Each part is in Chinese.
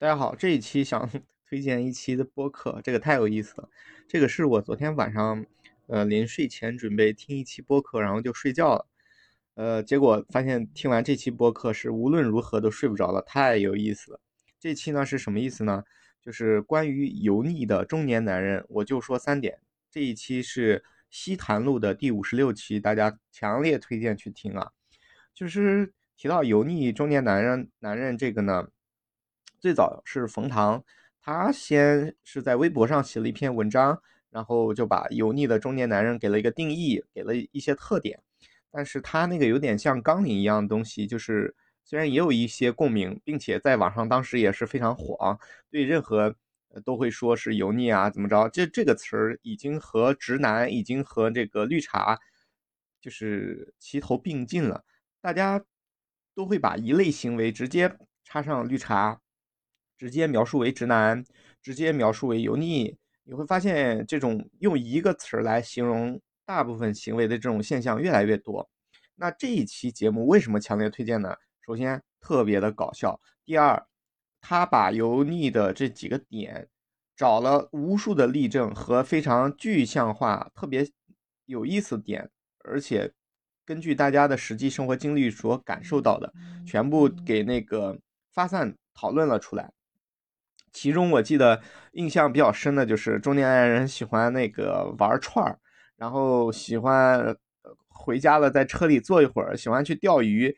大家好，这一期想 推荐一期的播客，这个太有意思了。这个是我昨天晚上，呃，临睡前准备听一期播客，然后就睡觉了。呃，结果发现听完这期播客是无论如何都睡不着了，太有意思了。这期呢是什么意思呢？就是关于油腻的中年男人，我就说三点。这一期是西坛路的第五十六期，大家强烈推荐去听啊。就是提到油腻中年男人，男人这个呢。最早是冯唐，他先是在微博上写了一篇文章，然后就把油腻的中年男人给了一个定义，给了一些特点。但是他那个有点像纲领一样的东西，就是虽然也有一些共鸣，并且在网上当时也是非常火啊，对任何都会说是油腻啊，怎么着？这这个词儿已经和直男，已经和这个绿茶，就是齐头并进了。大家都会把一类行为直接插上绿茶。直接描述为直男，直接描述为油腻，你会发现这种用一个词儿来形容大部分行为的这种现象越来越多。那这一期节目为什么强烈推荐呢？首先特别的搞笑，第二，他把油腻的这几个点找了无数的例证和非常具象化、特别有意思点，而且根据大家的实际生活经历所感受到的，全部给那个发散讨论了出来。其中我记得印象比较深的就是中年人喜欢那个玩串儿，然后喜欢回家了在车里坐一会儿，喜欢去钓鱼，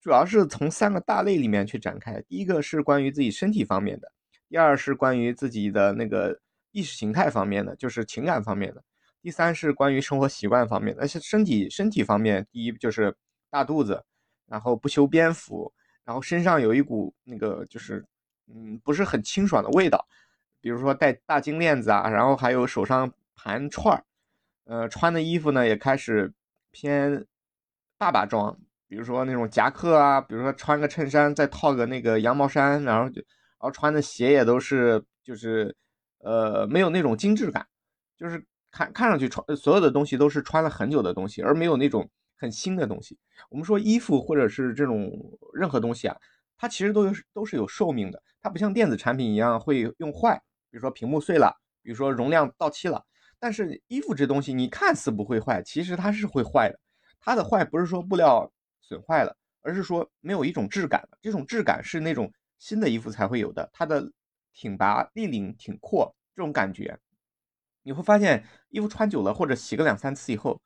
主要是从三个大类里面去展开。第一个是关于自己身体方面的，第二是关于自己的那个意识形态方面的，就是情感方面的，第三是关于生活习惯方面的。而且身体身体方面，第一就是大肚子，然后不修边幅，然后身上有一股那个就是。嗯，不是很清爽的味道，比如说戴大金链子啊，然后还有手上盘串儿，呃，穿的衣服呢也开始偏爸爸装，比如说那种夹克啊，比如说穿个衬衫再套个那个羊毛衫，然后就，然后穿的鞋也都是就是呃没有那种精致感，就是看看上去穿所有的东西都是穿了很久的东西，而没有那种很新的东西。我们说衣服或者是这种任何东西啊。它其实都有都是有寿命的，它不像电子产品一样会用坏，比如说屏幕碎了，比如说容量到期了。但是衣服这东西，你看似不会坏，其实它是会坏的。它的坏不是说布料损坏了，而是说没有一种质感了。这种质感是那种新的衣服才会有的，它的挺拔、立领、挺阔这种感觉，你会发现衣服穿久了或者洗个两三次以后，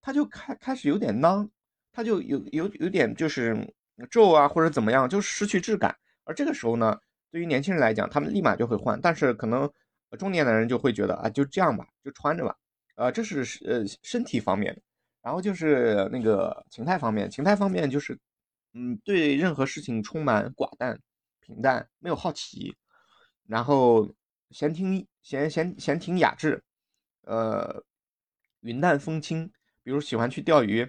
它就开开始有点囊，它就有有有点就是。皱啊，或者怎么样，就失去质感。而这个时候呢，对于年轻人来讲，他们立马就会换。但是可能中年男人就会觉得啊，就这样吧，就穿着吧。呃，这是呃身体方面。然后就是那个情态方面，情态方面就是，嗯，对任何事情充满寡淡、平淡，没有好奇。然后闲庭闲闲闲庭雅致，呃，云淡风轻。比如喜欢去钓鱼，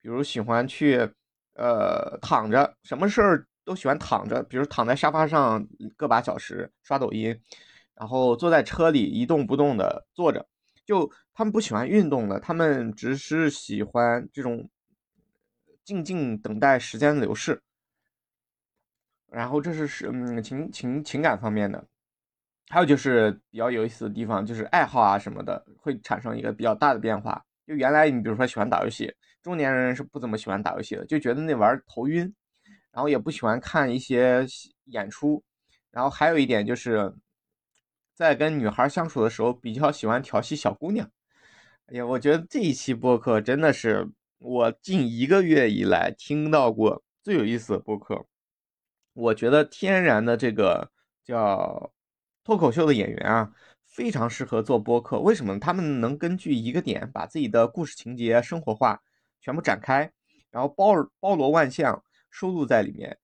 比如喜欢去。呃，躺着，什么事儿都喜欢躺着，比如躺在沙发上个把小时刷抖音，然后坐在车里一动不动的坐着，就他们不喜欢运动的，他们只是喜欢这种静静等待时间流逝。然后这是是嗯情情情感方面的，还有就是比较有意思的地方，就是爱好啊什么的会产生一个比较大的变化。就原来你比如说喜欢打游戏。中年人是不怎么喜欢打游戏的，就觉得那玩头晕，然后也不喜欢看一些演出，然后还有一点就是，在跟女孩相处的时候比较喜欢调戏小姑娘。哎呀，我觉得这一期播客真的是我近一个月以来听到过最有意思的播客。我觉得天然的这个叫脱口秀的演员啊。非常适合做播客，为什么？他们能根据一个点把自己的故事情节生活化。全部展开，然后包包罗万象收录在里面，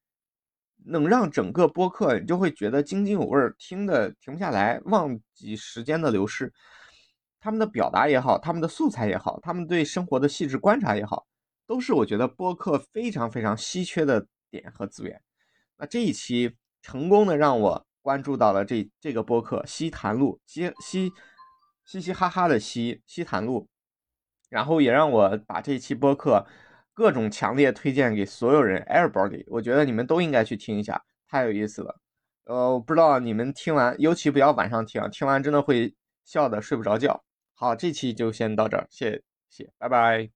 能让整个播客你就会觉得津津有味，听的停不下来，忘记时间的流逝。他们的表达也好，他们的素材也好，他们对生活的细致观察也好，都是我觉得播客非常非常稀缺的点和资源。那这一期成功的让我关注到了这这个播客西谈路，嘻嘻嘻嘻哈哈的西西谈路。然后也让我把这期播客各种强烈推荐给所有人，everybody，我觉得你们都应该去听一下，太有意思了。呃，我不知道你们听完，尤其不要晚上听，听完真的会笑的睡不着觉。好，这期就先到这儿，谢谢，拜拜。